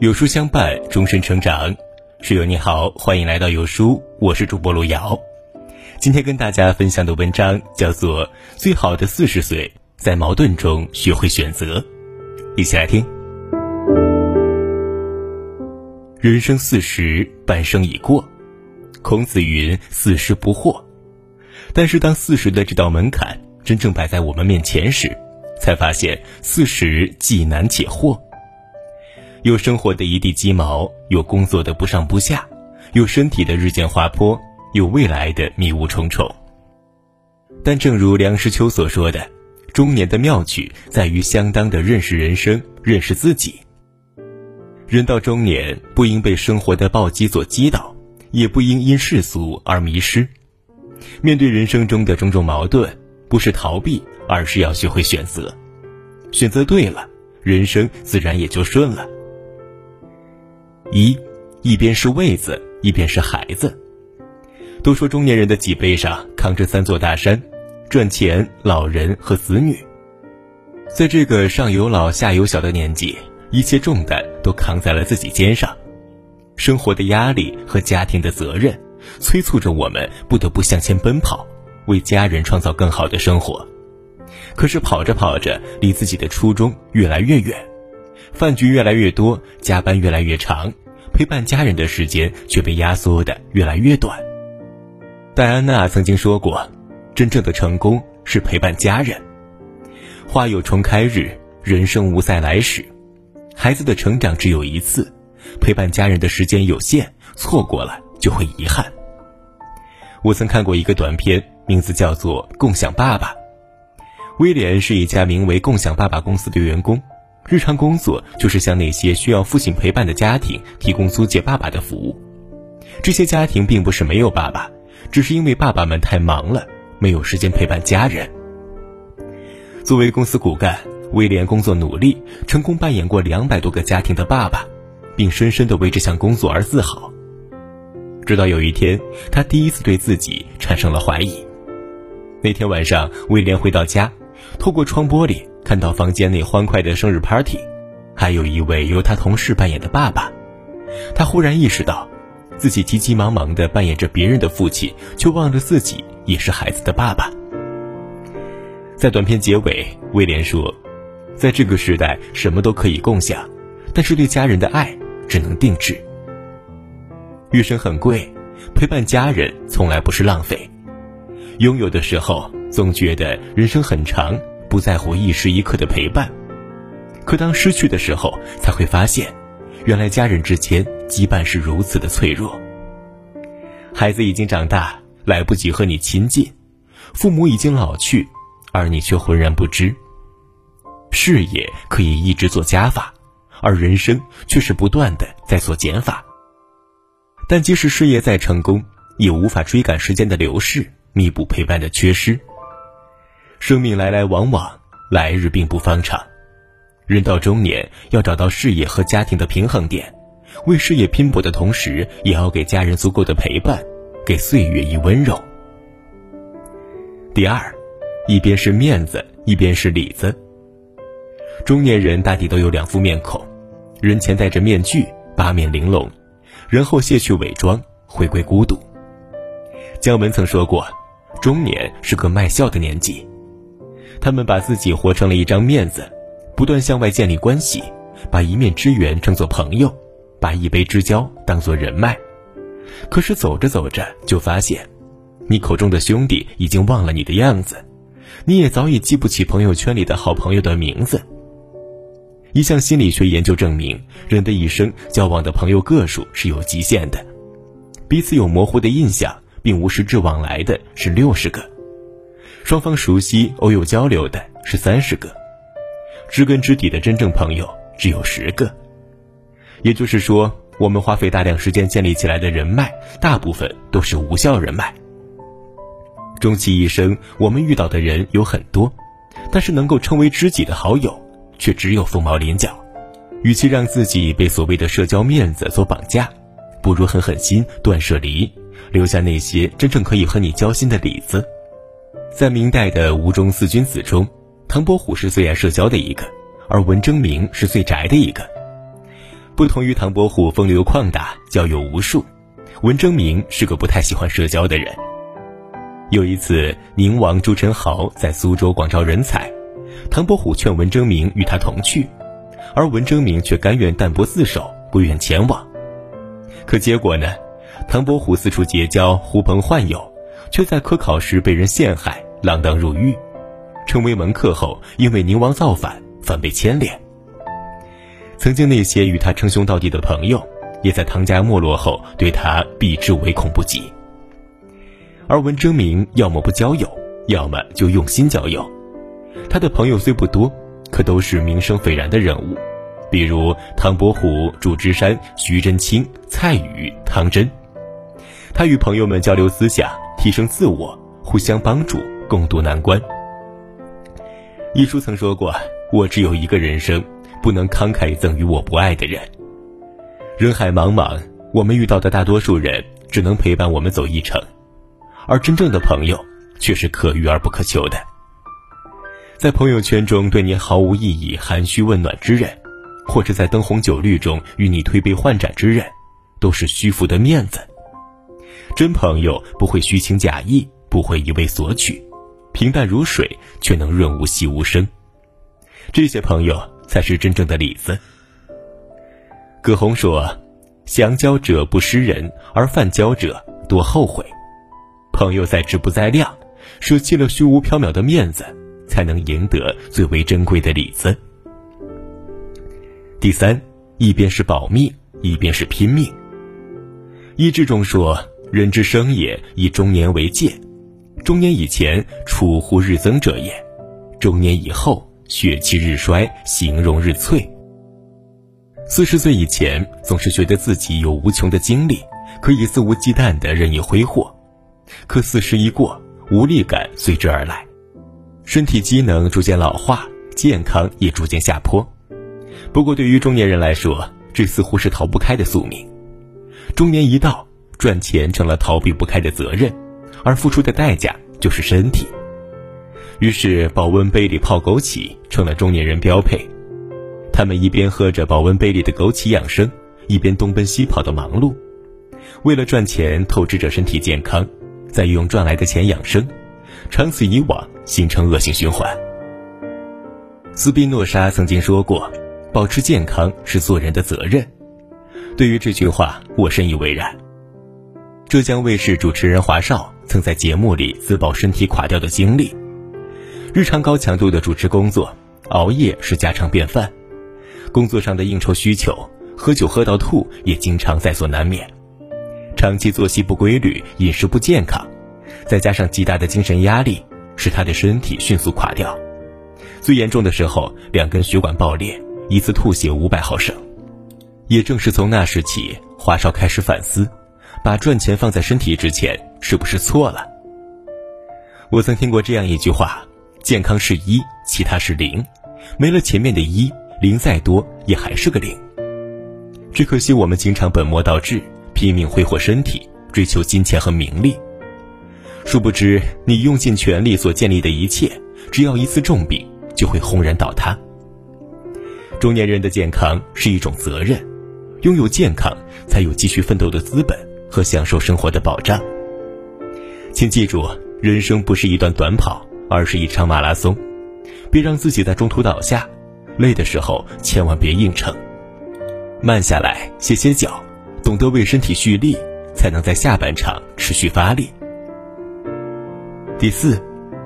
有书相伴，终身成长。室友你好，欢迎来到有书，我是主播路遥。今天跟大家分享的文章叫做《最好的四十岁，在矛盾中学会选择》，一起来听。人生四十，半生已过。孔子云：“四十不惑。”但是当四十的这道门槛真正摆在我们面前时，才发现四十既难且惑。有生活的一地鸡毛，有工作的不上不下，有身体的日渐滑坡，有未来的迷雾重重。但正如梁实秋所说的，中年的妙趣在于相当的认识人生，认识自己。人到中年，不应被生活的暴击所击倒，也不应因世俗而迷失。面对人生中的种种矛盾，不是逃避，而是要学会选择。选择对了，人生自然也就顺了。一，一边是位子，一边是孩子。都说中年人的脊背上扛着三座大山：赚钱、老人和子女。在这个上有老下有小的年纪，一切重担都扛在了自己肩上，生活的压力和家庭的责任，催促着我们不得不向前奔跑，为家人创造更好的生活。可是跑着跑着，离自己的初衷越来越远。饭局越来越多，加班越来越长，陪伴家人的时间却被压缩的越来越短。戴安娜曾经说过：“真正的成功是陪伴家人。花有重开日，人生无再来时。孩子的成长只有一次，陪伴家人的时间有限，错过了就会遗憾。”我曾看过一个短片，名字叫做《共享爸爸》。威廉是一家名为“共享爸爸”公司的员工。日常工作就是向那些需要父亲陪伴的家庭提供租借爸爸的服务。这些家庭并不是没有爸爸，只是因为爸爸们太忙了，没有时间陪伴家人。作为公司骨干，威廉工作努力，成功扮演过两百多个家庭的爸爸，并深深的为这项工作而自豪。直到有一天，他第一次对自己产生了怀疑。那天晚上，威廉回到家，透过窗玻璃。看到房间内欢快的生日 party，还有一位由他同事扮演的爸爸，他忽然意识到，自己急急忙忙地扮演着别人的父亲，却忘了自己也是孩子的爸爸。在短片结尾，威廉说：“在这个时代，什么都可以共享，但是对家人的爱只能定制。余生很贵，陪伴家人从来不是浪费。拥有的时候，总觉得人生很长。”不在乎一时一刻的陪伴，可当失去的时候，才会发现，原来家人之间羁绊是如此的脆弱。孩子已经长大，来不及和你亲近；父母已经老去，而你却浑然不知。事业可以一直做加法，而人生却是不断的在做减法。但即使事业再成功，也无法追赶时间的流逝，弥补陪伴的缺失。生命来来往往，来日并不方长。人到中年，要找到事业和家庭的平衡点，为事业拼搏的同时，也要给家人足够的陪伴，给岁月以温柔。第二，一边是面子，一边是里子。中年人大抵都有两副面孔，人前戴着面具，八面玲珑，人后卸去伪装，回归孤独。姜文曾说过，中年是个卖笑的年纪。他们把自己活成了一张面子，不断向外建立关系，把一面之缘称作朋友，把一杯之交当作人脉。可是走着走着，就发现，你口中的兄弟已经忘了你的样子，你也早已记不起朋友圈里的好朋友的名字。一项心理学研究证明，人的一生交往的朋友个数是有极限的，彼此有模糊的印象并无实质往来的是六十个。双方熟悉、偶有交流的是三十个，知根知底的真正朋友只有十个。也就是说，我们花费大量时间建立起来的人脉，大部分都是无效人脉。终其一生，我们遇到的人有很多，但是能够称为知己的好友，却只有凤毛麟角。与其让自己被所谓的社交面子所绑架，不如狠狠心断舍离，留下那些真正可以和你交心的里子。在明代的吴中四君子中，唐伯虎是最爱社交的一个，而文征明是最宅的一个。不同于唐伯虎风流旷达、交友无数，文征明是个不太喜欢社交的人。有一次，宁王朱宸濠在苏州广招人才，唐伯虎劝文征明与他同去，而文征明却甘愿淡泊自守，不愿前往。可结果呢？唐伯虎四处结交，呼朋唤友，却在科考时被人陷害，锒铛入狱。成为门客后，因为宁王造反，反被牵连。曾经那些与他称兄道弟的朋友，也在唐家没落后，对他避之唯恐不及。而文征明要么不交友，要么就用心交友。他的朋友虽不多，可都是名声斐然的人物，比如唐伯虎、祝枝山、徐祯卿、蔡羽、汤真。他与朋友们交流思想，提升自我，互相帮助，共度难关。一书曾说过：“我只有一个人生，不能慷慨赠予我不爱的人。”人海茫茫，我们遇到的大多数人只能陪伴我们走一程，而真正的朋友却是可遇而不可求的。在朋友圈中对你毫无意义、寒暄问暖之人，或者在灯红酒绿中与你推杯换盏之人，都是虚浮的面子。真朋友不会虚情假意，不会一味索取。平淡如水，却能润物细无声。这些朋友才是真正的里子。葛洪说：“详交者不失人，而泛交者多后悔。”朋友在质不在量，舍弃了虚无缥缈的面子，才能赢得最为珍贵的里子。第三，一边是保密，一边是拼命。一志中说：“人之生也，以中年为界。”中年以前，储乎日增者也；中年以后，血气日衰，形容日脆。四十岁以前，总是觉得自己有无穷的精力，可以肆无忌惮的任意挥霍；可四十一过，无力感随之而来，身体机能逐渐老化，健康也逐渐下坡。不过，对于中年人来说，这似乎是逃不开的宿命。中年一到，赚钱成了逃避不开的责任。而付出的代价就是身体，于是保温杯里泡枸杞成了中年人标配。他们一边喝着保温杯里的枸杞养生，一边东奔西跑的忙碌，为了赚钱透支着身体健康，再用赚来的钱养生，长此以往形成恶性循环。斯宾诺莎曾经说过：“保持健康是做人的责任。”对于这句话，我深以为然。浙江卫视主持人华少。曾在节目里自曝身体垮掉的经历，日常高强度的主持工作，熬夜是家常便饭，工作上的应酬需求，喝酒喝到吐也经常在所难免，长期作息不规律，饮食不健康，再加上极大的精神压力，使他的身体迅速垮掉，最严重的时候，两根血管爆裂，一次吐血五百毫升。也正是从那时起，华少开始反思。把赚钱放在身体之前，是不是错了？我曾听过这样一句话：健康是一，其他是零，没了前面的一，零再多也还是个零。只可惜我们经常本末倒置，拼命挥霍身体，追求金钱和名利，殊不知你用尽全力所建立的一切，只要一次重病，就会轰然倒塌。中年人的健康是一种责任，拥有健康，才有继续奋斗的资本。和享受生活的保障。请记住，人生不是一段短跑，而是一场马拉松。别让自己在中途倒下，累的时候千万别硬撑，慢下来，歇歇脚，懂得为身体蓄力，才能在下半场持续发力。第四，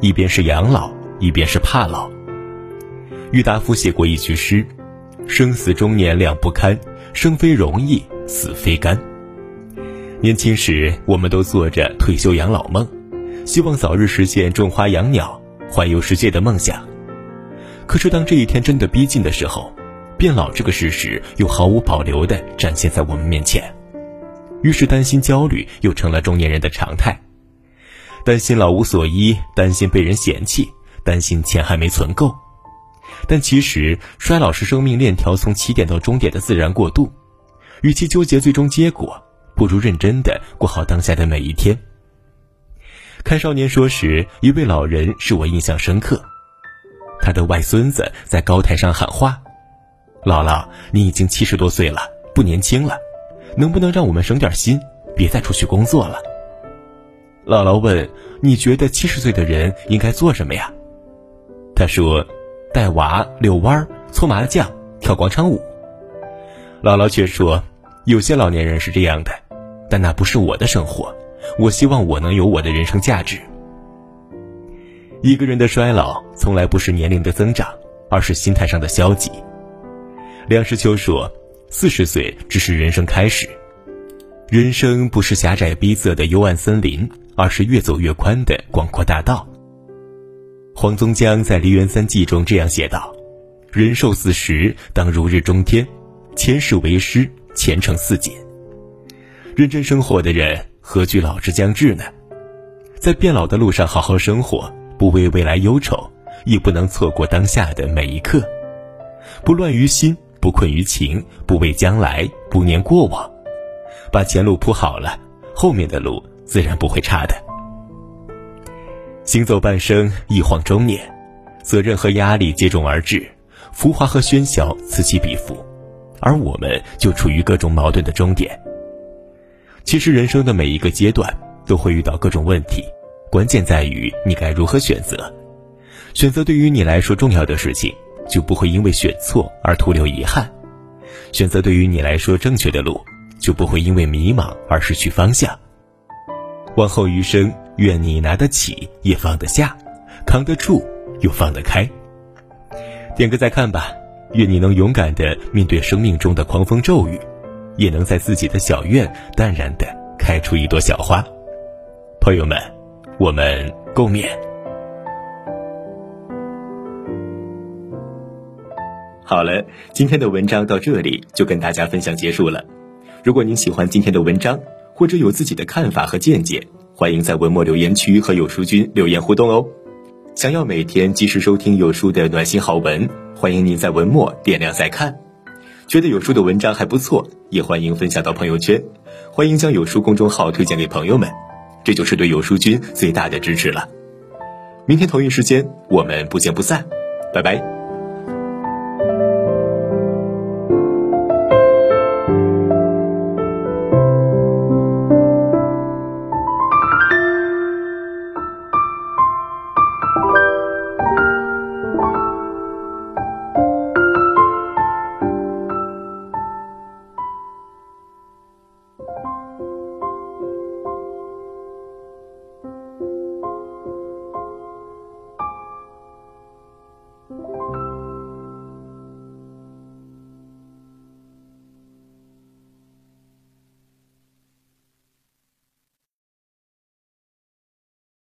一边是养老，一边是怕老。郁达夫写过一句诗：“生死中年两不堪，生非容易，死非甘。”年轻时，我们都做着退休养老梦，希望早日实现种花养鸟、环游世界的梦想。可是，当这一天真的逼近的时候，变老这个事实又毫无保留地展现在我们面前。于是，担心、焦虑又成了中年人的常态。担心老无所依，担心被人嫌弃，担心钱还没存够。但其实，衰老是生命链条从起点到终点的自然过渡。与其纠结最终结果，不如认真的过好当下的每一天。看少年说时，一位老人使我印象深刻。他的外孙子在高台上喊话：“姥姥，你已经七十多岁了，不年轻了，能不能让我们省点心，别再出去工作了？”姥姥问：“你觉得七十岁的人应该做什么呀？”他说：“带娃、遛弯、搓麻将、跳广场舞。”姥姥却说：“有些老年人是这样的，但那不是我的生活。我希望我能有我的人生价值。”一个人的衰老从来不是年龄的增长，而是心态上的消极。梁实秋说：“四十岁只是人生开始，人生不是狭窄逼仄的幽暗森林。”而是越走越宽的广阔大道。黄宗江在《梨园三记》中这样写道：“人寿四十，当如日中天；前世为师，前程似锦。”认真生活的人，何惧老之将至呢？在变老的路上好好生活，不为未来忧愁，亦不能错过当下的每一刻。不乱于心，不困于情，不畏将来，不念过往，把前路铺好了，后面的路。自然不会差的。行走半生，一晃中年，责任和压力接踵而至，浮华和喧嚣此起彼伏，而我们就处于各种矛盾的终点。其实，人生的每一个阶段都会遇到各种问题，关键在于你该如何选择。选择对于你来说重要的事情，就不会因为选错而徒留遗憾；选择对于你来说正确的路，就不会因为迷茫而失去方向。往后余生，愿你拿得起也放得下，扛得住又放得开。点个再看吧，愿你能勇敢的面对生命中的狂风骤雨，也能在自己的小院淡然的开出一朵小花。朋友们，我们共勉。好了，今天的文章到这里就跟大家分享结束了。如果您喜欢今天的文章，或者有自己的看法和见解，欢迎在文末留言区和有书君留言互动哦。想要每天及时收听有书的暖心好文，欢迎您在文末点亮再看。觉得有书的文章还不错，也欢迎分享到朋友圈。欢迎将有书公众号推荐给朋友们，这就是对有书君最大的支持了。明天同一时间，我们不见不散，拜拜。